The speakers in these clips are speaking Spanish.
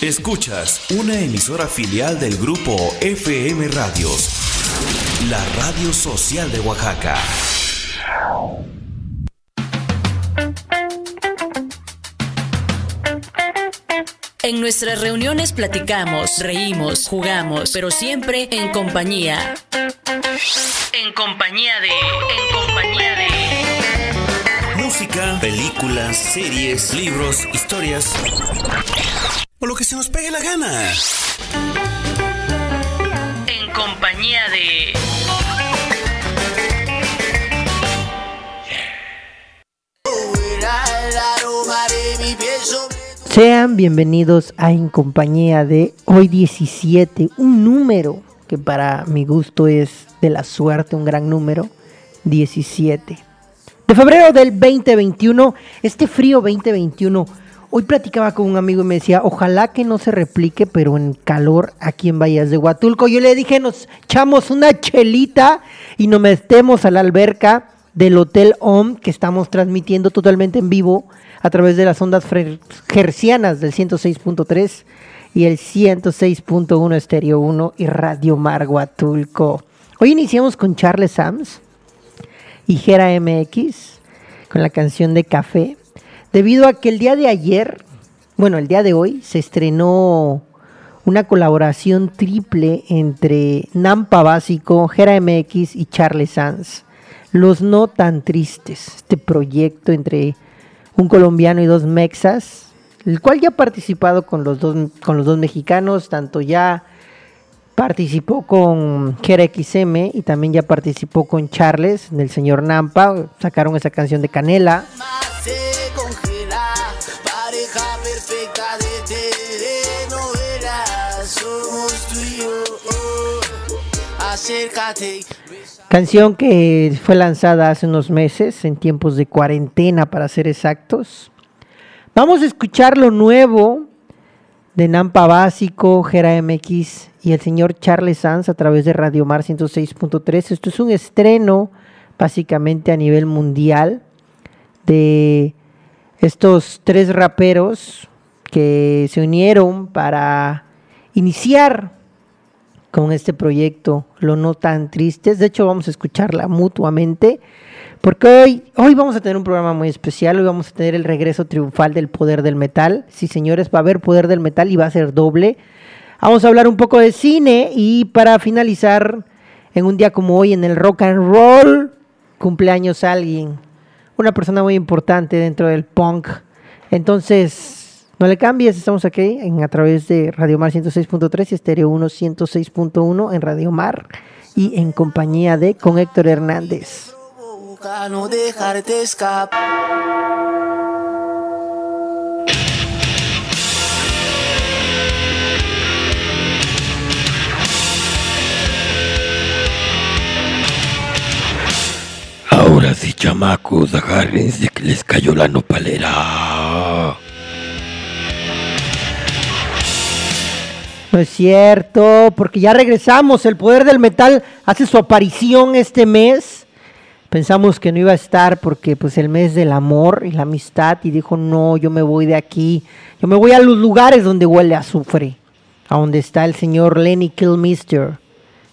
Escuchas una emisora filial del grupo FM Radios, la radio social de Oaxaca. En nuestras reuniones platicamos, reímos, jugamos, pero siempre en compañía. En compañía de... En compañía de... Música, películas, series, libros, historias. O lo que se nos pegue la gana. En compañía de... Sean bienvenidos a En Compañía de hoy 17, un número que para mi gusto es de la suerte, un gran número, 17. De febrero del 2021, este frío 2021, hoy platicaba con un amigo y me decía, ojalá que no se replique, pero en calor aquí en Valles de Huatulco. Yo le dije, nos echamos una chelita y nos metemos a la alberca del Hotel OM que estamos transmitiendo totalmente en vivo a través de las ondas gercianas del 106.3 y el 106.1 Estéreo 1 y Radio Marguatulco. Hoy iniciamos con Charles Sams y Gera MX con la canción de Café, debido a que el día de ayer, bueno, el día de hoy, se estrenó una colaboración triple entre Nampa Básico, Gera MX y Charles Sanz. Los No Tan Tristes, este proyecto entre un colombiano y dos mexas, el cual ya ha participado con los dos, con los dos mexicanos, tanto ya participó con Jera XM y también ya participó con Charles, del señor Nampa, sacaron esa canción de Canela. Canción que fue lanzada hace unos meses, en tiempos de cuarentena para ser exactos. Vamos a escuchar lo nuevo de Nampa Básico, Gera MX y el señor Charles Sanz a través de Radio Mar 106.3. Esto es un estreno básicamente a nivel mundial de estos tres raperos que se unieron para iniciar con este proyecto, lo no tan tristes. De hecho, vamos a escucharla mutuamente, porque hoy, hoy vamos a tener un programa muy especial. Hoy vamos a tener el regreso triunfal del poder del metal. Sí, señores, va a haber poder del metal y va a ser doble. Vamos a hablar un poco de cine y para finalizar, en un día como hoy, en el rock and roll, cumpleaños alguien, una persona muy importante dentro del punk. Entonces, no le cambies, estamos aquí en, a través de Radio Mar 106.3 y Estéreo 1 106.1 en Radio Mar y en compañía de con Héctor Hernández. Ahora sí, chamacos, agárrense que les cayó la nopalera. No es cierto, porque ya regresamos. El poder del metal hace su aparición este mes. Pensamos que no iba a estar porque pues el mes del amor y la amistad y dijo, "No, yo me voy de aquí. Yo me voy a los lugares donde huele a azufre, a donde está el señor Lenny Kilmister,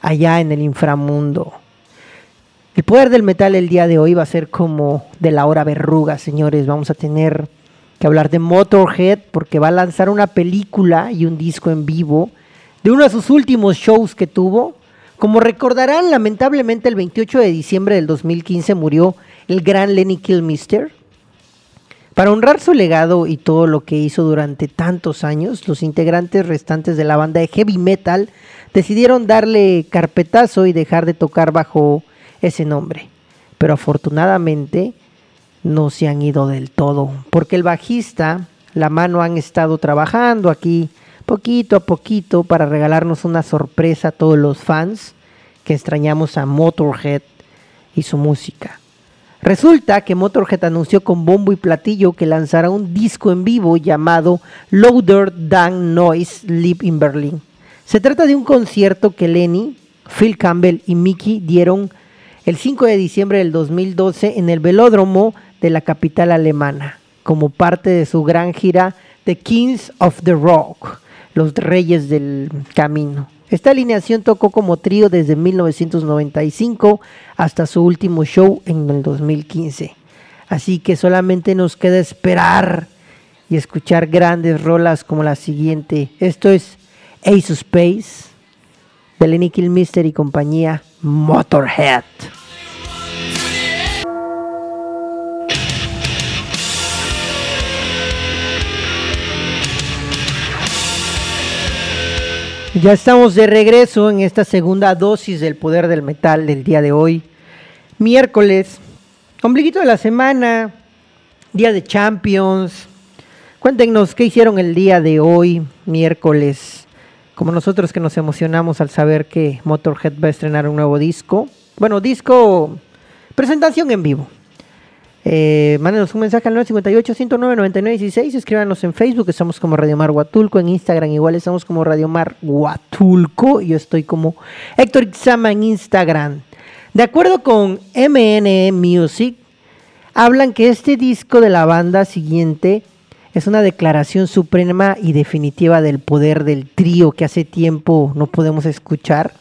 allá en el inframundo." El poder del metal el día de hoy va a ser como de la hora verruga, señores. Vamos a tener que hablar de Motorhead porque va a lanzar una película y un disco en vivo de uno de sus últimos shows que tuvo. Como recordarán, lamentablemente el 28 de diciembre del 2015 murió el gran Lenny Kilmister. Para honrar su legado y todo lo que hizo durante tantos años, los integrantes restantes de la banda de heavy metal decidieron darle carpetazo y dejar de tocar bajo ese nombre. Pero afortunadamente, no se han ido del todo, porque el bajista, la mano han estado trabajando aquí poquito a poquito para regalarnos una sorpresa a todos los fans que extrañamos a Motorhead y su música. Resulta que Motorhead anunció con bombo y platillo que lanzará un disco en vivo llamado Louder Than Noise Live in Berlin. Se trata de un concierto que Lenny, Phil Campbell y Mickey dieron el 5 de diciembre del 2012 en el velódromo de la capital alemana, como parte de su gran gira The Kings of the Rock. los reyes del camino. Esta alineación tocó como trío desde 1995 hasta su último show en el 2015. Así que solamente nos queda esperar y escuchar grandes rolas como la siguiente. Esto es Ace of Space de Lenny Kilmister y compañía Motorhead. Ya estamos de regreso en esta segunda dosis del poder del metal del día de hoy. Miércoles, ombliguito de la semana, día de Champions. Cuéntenos qué hicieron el día de hoy, miércoles. Como nosotros que nos emocionamos al saber que Motorhead va a estrenar un nuevo disco. Bueno, disco, presentación en vivo. Eh, mándenos un mensaje al 958-109-9916. Escríbanos en Facebook, estamos como Radio Mar Huatulco. En Instagram, igual estamos como Radio Mar Huatulco. Yo estoy como Héctor Ixama en Instagram. De acuerdo con MNE Music, hablan que este disco de la banda siguiente es una declaración suprema y definitiva del poder del trío que hace tiempo no podemos escuchar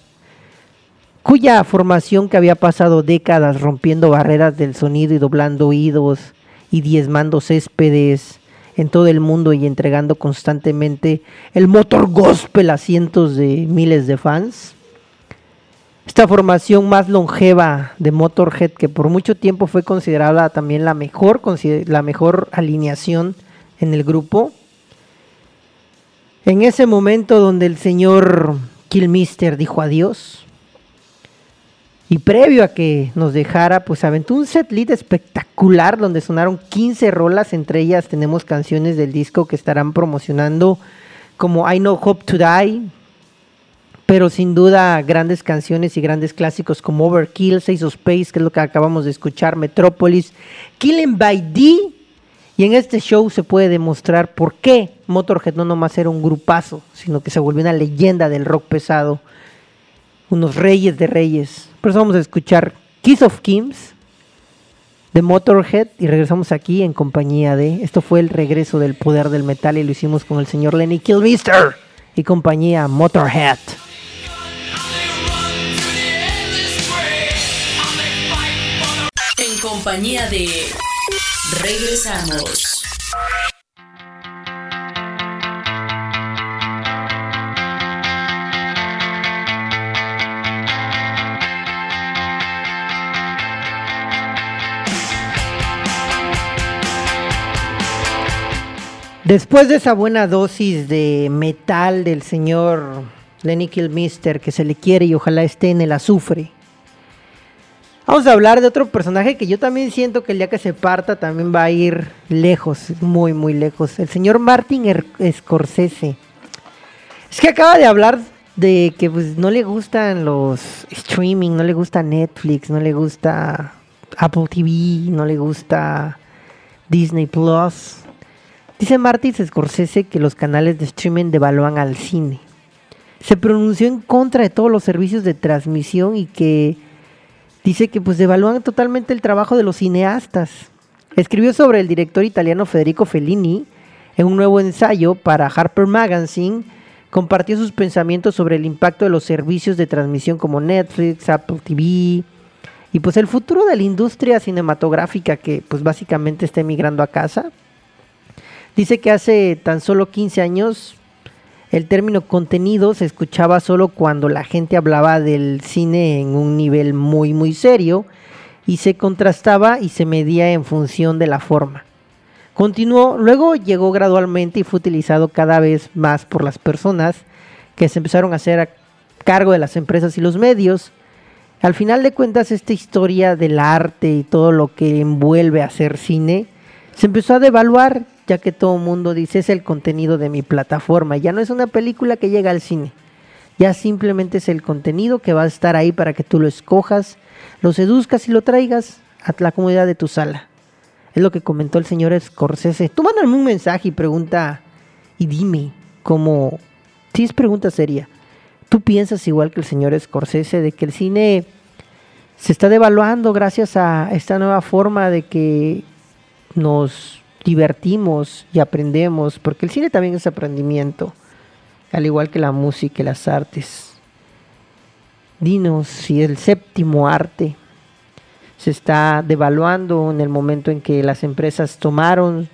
cuya formación que había pasado décadas rompiendo barreras del sonido y doblando oídos y diezmando céspedes en todo el mundo y entregando constantemente el motor gospel a cientos de miles de fans. Esta formación más longeva de Motorhead, que por mucho tiempo fue considerada también la mejor, la mejor alineación en el grupo. En ese momento donde el señor Killmister dijo adiós, y previo a que nos dejara, pues aventó un set lead espectacular donde sonaron 15 rolas, entre ellas tenemos canciones del disco que estarán promocionando como I Know Hope to Die, pero sin duda grandes canciones y grandes clásicos como Overkill, Seis of Space, que es lo que acabamos de escuchar, Metropolis, Killing by D, y en este show se puede demostrar por qué Motorhead no nomás era un grupazo, sino que se volvió una leyenda del rock pesado, unos reyes de reyes. Por eso vamos a escuchar Kiss of Kings de Motorhead y regresamos aquí en compañía de. Esto fue el regreso del poder del metal y lo hicimos con el señor Lenny Kilmister y compañía Motorhead. En compañía de. Regresamos. Después de esa buena dosis de metal del señor Lenny Kilmister que se le quiere y ojalá esté en el azufre, vamos a hablar de otro personaje que yo también siento que el día que se parta también va a ir lejos, muy, muy lejos. El señor Martin er-, Scorsese. Es que acaba de hablar de que pues, no le gustan los streaming, no le gusta Netflix, no le gusta Apple TV, no le gusta Disney Plus Dice Martin Scorsese que los canales de streaming devalúan al cine. Se pronunció en contra de todos los servicios de transmisión y que dice que pues devalúan totalmente el trabajo de los cineastas. Escribió sobre el director italiano Federico Fellini en un nuevo ensayo para Harper Magazine. Compartió sus pensamientos sobre el impacto de los servicios de transmisión como Netflix, Apple TV y pues el futuro de la industria cinematográfica que pues básicamente está emigrando a casa. Dice que hace tan solo 15 años el término contenido se escuchaba solo cuando la gente hablaba del cine en un nivel muy muy serio y se contrastaba y se medía en función de la forma. Continuó, luego llegó gradualmente y fue utilizado cada vez más por las personas que se empezaron a hacer a cargo de las empresas y los medios. Al final de cuentas, esta historia del arte y todo lo que envuelve hacer cine se empezó a devaluar ya que todo el mundo dice es el contenido de mi plataforma. Ya no es una película que llega al cine. Ya simplemente es el contenido que va a estar ahí para que tú lo escojas, lo seduzcas y lo traigas a la comodidad de tu sala. Es lo que comentó el señor Scorsese. Tú mándame un mensaje y pregunta y dime cómo... Si es pregunta seria. ¿Tú piensas igual que el señor Scorsese de que el cine se está devaluando gracias a esta nueva forma de que nos divertimos y aprendemos, porque el cine también es aprendimiento. al igual que la música y las artes. Dinos si el séptimo arte se está devaluando en el momento en que las empresas tomaron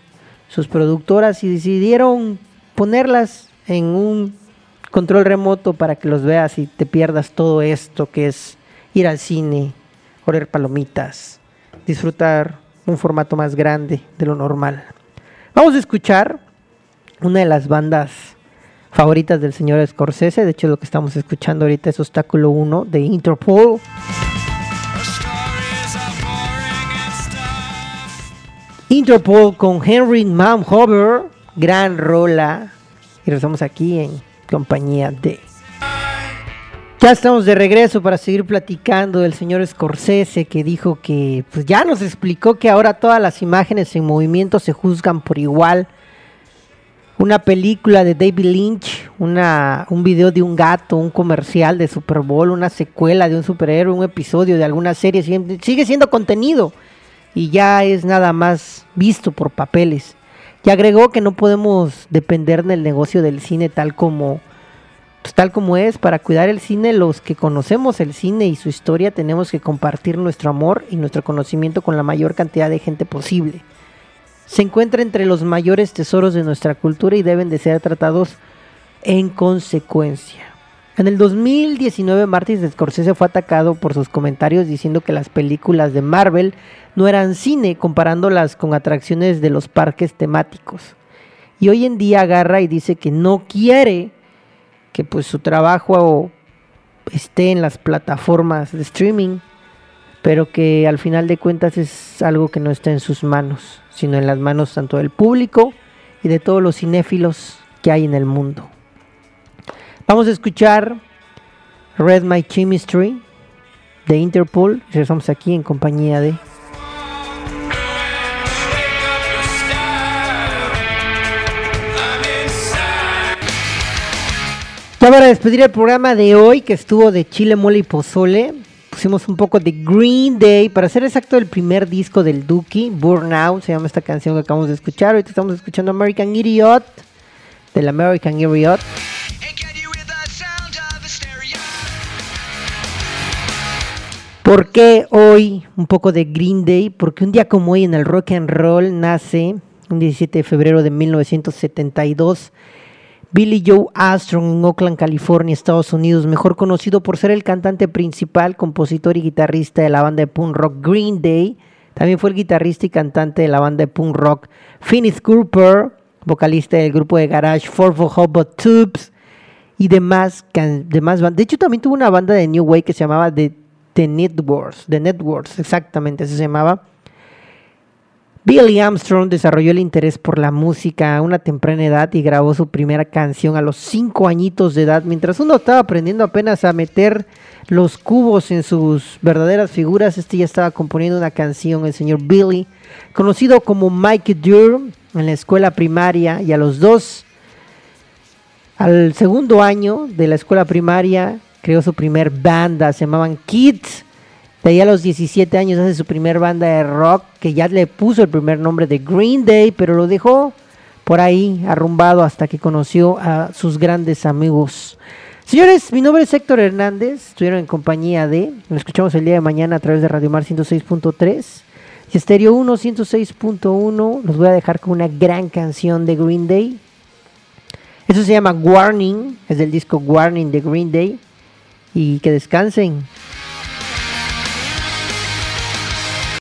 sus productoras y decidieron ponerlas en un control remoto para que los veas y te pierdas todo esto que es ir al cine, oler palomitas, disfrutar un formato más grande de lo normal. Vamos a escuchar una de las bandas favoritas del señor Scorsese, de hecho lo que estamos escuchando ahorita es Obstáculo 1 de Interpol. Interpol con Henry Manhover, gran rola. Y regresamos aquí en compañía de. Ya estamos de regreso para seguir platicando del señor Scorsese que dijo que pues ya nos explicó que ahora todas las imágenes en movimiento se juzgan por igual. Una película de David Lynch, una, un video de un gato, un comercial de Super Bowl, una secuela de un superhéroe, un episodio de alguna serie, sigue siendo contenido y ya es nada más visto por papeles. Y agregó que no podemos depender del negocio del cine tal como pues, tal como es. Para cuidar el cine, los que conocemos el cine y su historia tenemos que compartir nuestro amor y nuestro conocimiento con la mayor cantidad de gente posible. Se encuentra entre los mayores tesoros de nuestra cultura y deben de ser tratados en consecuencia. En el 2019 Martin Scorsese fue atacado por sus comentarios diciendo que las películas de Marvel no eran cine comparándolas con atracciones de los parques temáticos. Y hoy en día agarra y dice que no quiere que pues su trabajo esté en las plataformas de streaming, pero que al final de cuentas es algo que no está en sus manos, sino en las manos tanto del público y de todos los cinéfilos que hay en el mundo. Vamos a escuchar Red My Chemistry de Interpol. Regresamos aquí en compañía de. Ya para despedir el programa de hoy, que estuvo de Chile, Mole y Pozole, pusimos un poco de Green Day, para ser exacto el primer disco del Dookie, Burnout, se llama esta canción que acabamos de escuchar. Ahorita estamos escuchando American Idiot, del American Idiot. ¿Por qué hoy un poco de Green Day? Porque un día como hoy en el rock and roll nace, un 17 de febrero de 1972, Billy Joe Armstrong en Oakland, California, Estados Unidos, mejor conocido por ser el cantante principal, compositor y guitarrista de la banda de punk rock Green Day. También fue el guitarrista y cantante de la banda de punk rock Phineas Cooper, vocalista del grupo de garage Four for Hobot Tubes y demás, demás bandas. De hecho, también tuvo una banda de New Way que se llamaba The The Networks, The Networks, exactamente, así se llamaba. Billy Armstrong desarrolló el interés por la música a una temprana edad y grabó su primera canción a los cinco añitos de edad, mientras uno estaba aprendiendo apenas a meter los cubos en sus verdaderas figuras, este ya estaba componiendo una canción, el señor Billy, conocido como Mike Durr en la escuela primaria y a los dos, al segundo año de la escuela primaria, creó su primer banda, se llamaban Kids. De ahí a los 17 años hace su primer banda de rock, que ya le puso el primer nombre de Green Day, pero lo dejó por ahí arrumbado hasta que conoció a sus grandes amigos. Señores, mi nombre es Héctor Hernández, estuvieron en compañía de, lo escuchamos el día de mañana a través de Radio Mar 106.3 y Estéreo 1 106.1. Los voy a dejar con una gran canción de Green Day. Eso se llama Warning, es del disco Warning de Green Day y que descansen.